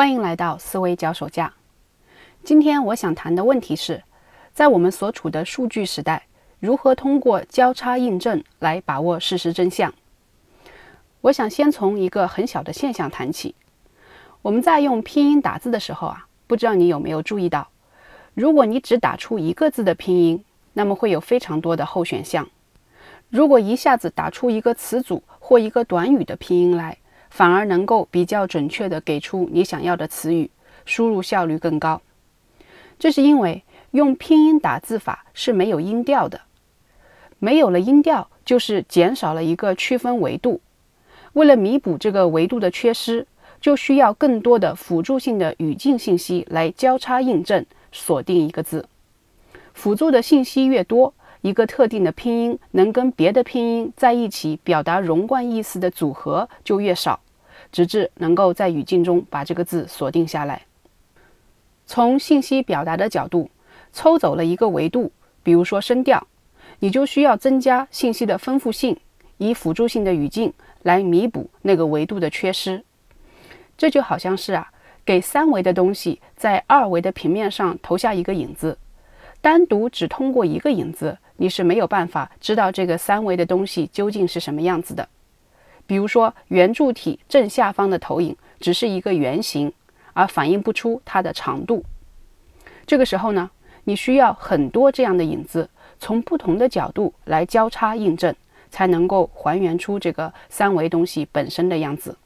欢迎来到思维脚手架。今天我想谈的问题是，在我们所处的数据时代，如何通过交叉印证来把握事实真相？我想先从一个很小的现象谈起。我们在用拼音打字的时候啊，不知道你有没有注意到，如果你只打出一个字的拼音，那么会有非常多的候选项；如果一下子打出一个词组或一个短语的拼音来，反而能够比较准确地给出你想要的词语，输入效率更高。这是因为用拼音打字法是没有音调的，没有了音调，就是减少了一个区分维度。为了弥补这个维度的缺失，就需要更多的辅助性的语境信息来交叉印证锁定一个字。辅助的信息越多，一个特定的拼音能跟别的拼音在一起表达融贯意思的组合就越少，直至能够在语境中把这个字锁定下来。从信息表达的角度，抽走了一个维度，比如说声调，你就需要增加信息的丰富性，以辅助性的语境来弥补那个维度的缺失。这就好像是啊，给三维的东西在二维的平面上投下一个影子。单独只通过一个影子，你是没有办法知道这个三维的东西究竟是什么样子的。比如说，圆柱体正下方的投影只是一个圆形，而反映不出它的长度。这个时候呢，你需要很多这样的影子，从不同的角度来交叉印证，才能够还原出这个三维东西本身的样子。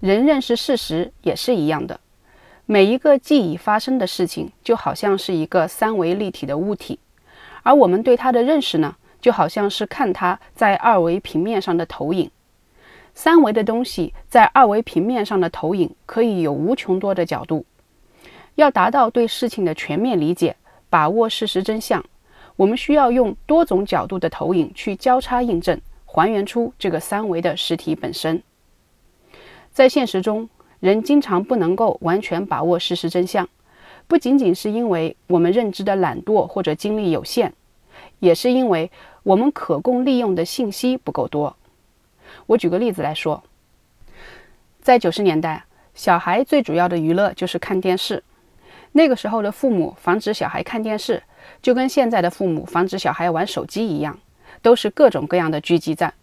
人认识事实也是一样的。每一个既已发生的事情，就好像是一个三维立体的物体，而我们对它的认识呢，就好像是看它在二维平面上的投影。三维的东西在二维平面上的投影，可以有无穷多的角度。要达到对事情的全面理解，把握事实真相，我们需要用多种角度的投影去交叉印证，还原出这个三维的实体本身。在现实中。人经常不能够完全把握事实真相，不仅仅是因为我们认知的懒惰或者精力有限，也是因为我们可供利用的信息不够多。我举个例子来说，在九十年代，小孩最主要的娱乐就是看电视。那个时候的父母防止小孩看电视，就跟现在的父母防止小孩玩手机一样，都是各种各样的狙击战。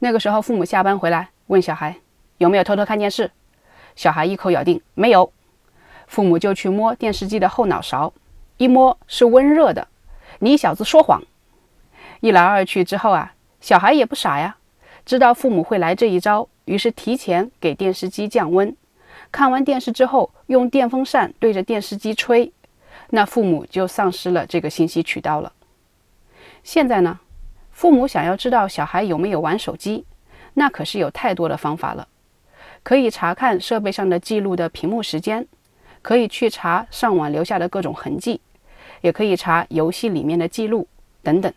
那个时候，父母下班回来问小孩有没有偷偷看电视。小孩一口咬定没有，父母就去摸电视机的后脑勺，一摸是温热的。你小子说谎！一来二去之后啊，小孩也不傻呀，知道父母会来这一招，于是提前给电视机降温。看完电视之后，用电风扇对着电视机吹，那父母就丧失了这个信息渠道了。现在呢，父母想要知道小孩有没有玩手机，那可是有太多的方法了。可以查看设备上的记录的屏幕时间，可以去查上网留下的各种痕迹，也可以查游戏里面的记录等等。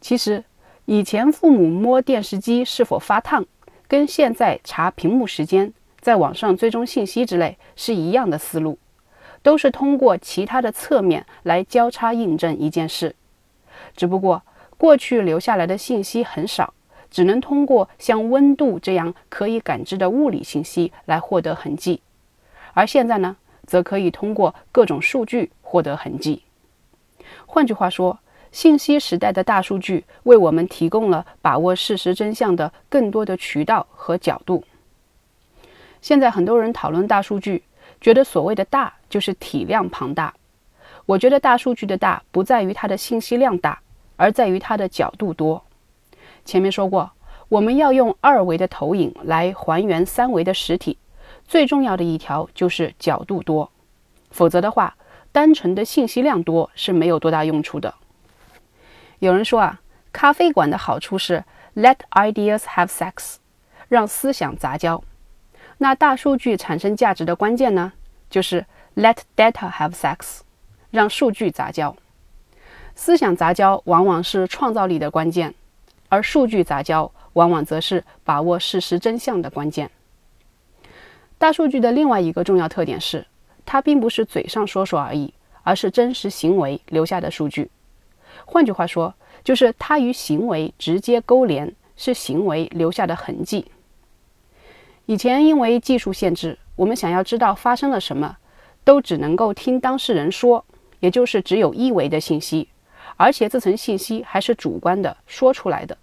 其实，以前父母摸电视机是否发烫，跟现在查屏幕时间、在网上追踪信息之类是一样的思路，都是通过其他的侧面来交叉印证一件事。只不过过去留下来的信息很少。只能通过像温度这样可以感知的物理信息来获得痕迹，而现在呢，则可以通过各种数据获得痕迹。换句话说，信息时代的大数据为我们提供了把握事实真相的更多的渠道和角度。现在很多人讨论大数据，觉得所谓的大就是体量庞大。我觉得大数据的大不在于它的信息量大，而在于它的角度多。前面说过，我们要用二维的投影来还原三维的实体，最重要的一条就是角度多，否则的话，单纯的信息量多是没有多大用处的。有人说啊，咖啡馆的好处是 let ideas have sex，让思想杂交。那大数据产生价值的关键呢，就是 let data have sex，让数据杂交。思想杂交往往是创造力的关键。而数据杂交往往则是把握事实真相的关键。大数据的另外一个重要特点是，它并不是嘴上说说而已，而是真实行为留下的数据。换句话说，就是它与行为直接勾连，是行为留下的痕迹。以前因为技术限制，我们想要知道发生了什么，都只能够听当事人说，也就是只有一维的信息，而且这层信息还是主观的说出来的，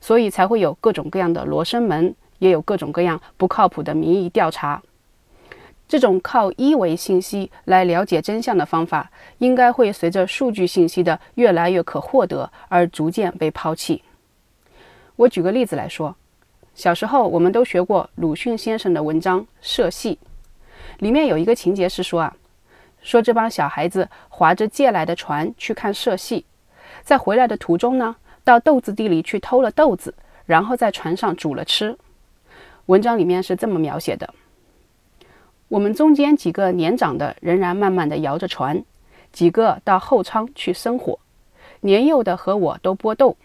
所以才会有各种各样的罗生门，也有各种各样不靠谱的民意调查。这种靠一维信息来了解真相的方法，应该会随着数据信息的越来越可获得而逐渐被抛弃。我举个例子来说，小时候我们都学过鲁迅先生的文章《社戏》，里面有一个情节是说啊，说这帮小孩子划着借来的船去看社戏，在回来的途中呢，到豆子地里去偷了豆子，然后在船上煮了吃。文章里面是这么描写的。我们中间几个年长的仍然慢慢地摇着船，几个到后舱去生火，年幼的和我都剥豆。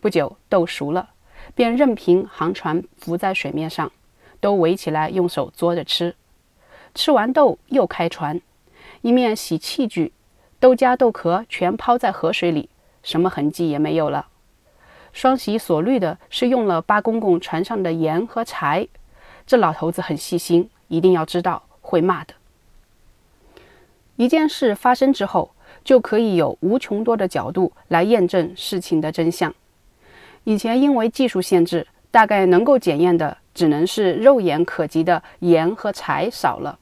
不久豆熟了，便任凭航船浮在水面上，都围起来用手捉着吃。吃完豆又开船，一面洗器具，豆荚豆壳全抛在河水里，什么痕迹也没有了。双喜所虑的是用了八公公船上的盐和柴，这老头子很细心。一定要知道会骂的。一件事发生之后，就可以有无穷多的角度来验证事情的真相。以前因为技术限制，大概能够检验的只能是肉眼可及的盐和柴少了。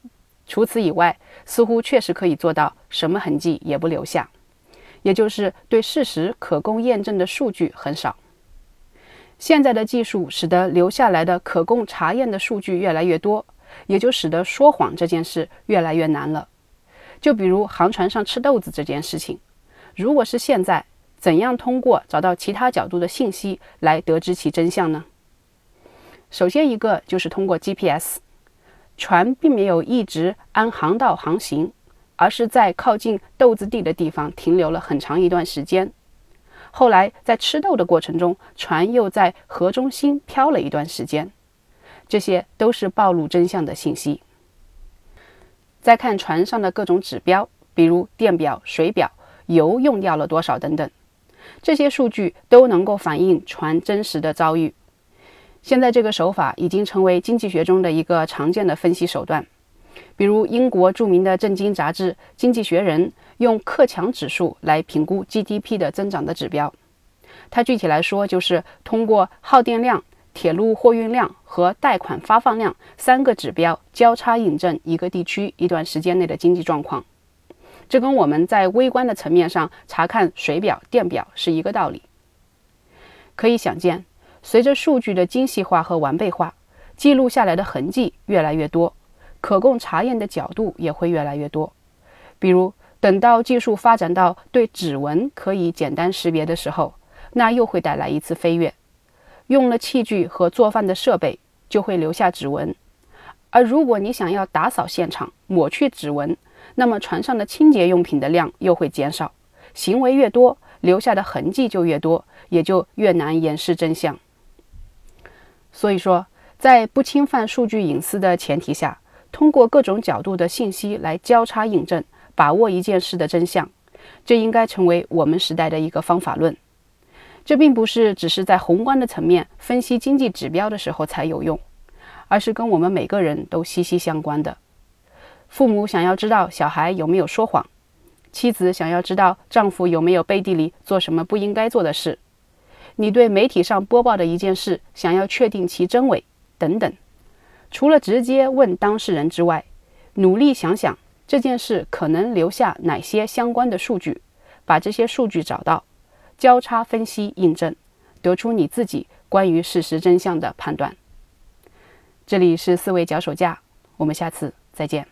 除此以外，似乎确实可以做到什么痕迹也不留下，也就是对事实可供验证的数据很少。现在的技术使得留下来的可供查验的数据越来越多。也就使得说谎这件事越来越难了。就比如航船上吃豆子这件事情，如果是现在，怎样通过找到其他角度的信息来得知其真相呢？首先一个就是通过 GPS，船并没有一直按航道航行，而是在靠近豆子地的地方停留了很长一段时间。后来在吃豆的过程中，船又在河中心漂了一段时间。这些都是暴露真相的信息。再看船上的各种指标，比如电表、水表、油用掉了多少等等，这些数据都能够反映船真实的遭遇。现在这个手法已经成为经济学中的一个常见的分析手段。比如英国著名的政经杂志《经济学人》用克强指数来评估 GDP 的增长的指标。它具体来说就是通过耗电量。铁路货运量和贷款发放量三个指标交叉印证一个地区一段时间内的经济状况，这跟我们在微观的层面上查看水表、电表是一个道理。可以想见，随着数据的精细化和完备化，记录下来的痕迹越来越多，可供查验的角度也会越来越多。比如，等到技术发展到对指纹可以简单识别的时候，那又会带来一次飞跃。用了器具和做饭的设备，就会留下指纹。而如果你想要打扫现场，抹去指纹，那么船上的清洁用品的量又会减少。行为越多，留下的痕迹就越多，也就越难掩饰真相。所以说，在不侵犯数据隐私的前提下，通过各种角度的信息来交叉印证，把握一件事的真相，这应该成为我们时代的一个方法论。这并不是只是在宏观的层面分析经济指标的时候才有用，而是跟我们每个人都息息相关的。父母想要知道小孩有没有说谎，妻子想要知道丈夫有没有背地里做什么不应该做的事，你对媒体上播报的一件事想要确定其真伪等等。除了直接问当事人之外，努力想想这件事可能留下哪些相关的数据，把这些数据找到。交叉分析印证，得出你自己关于事实真相的判断。这里是思维脚手架，我们下次再见。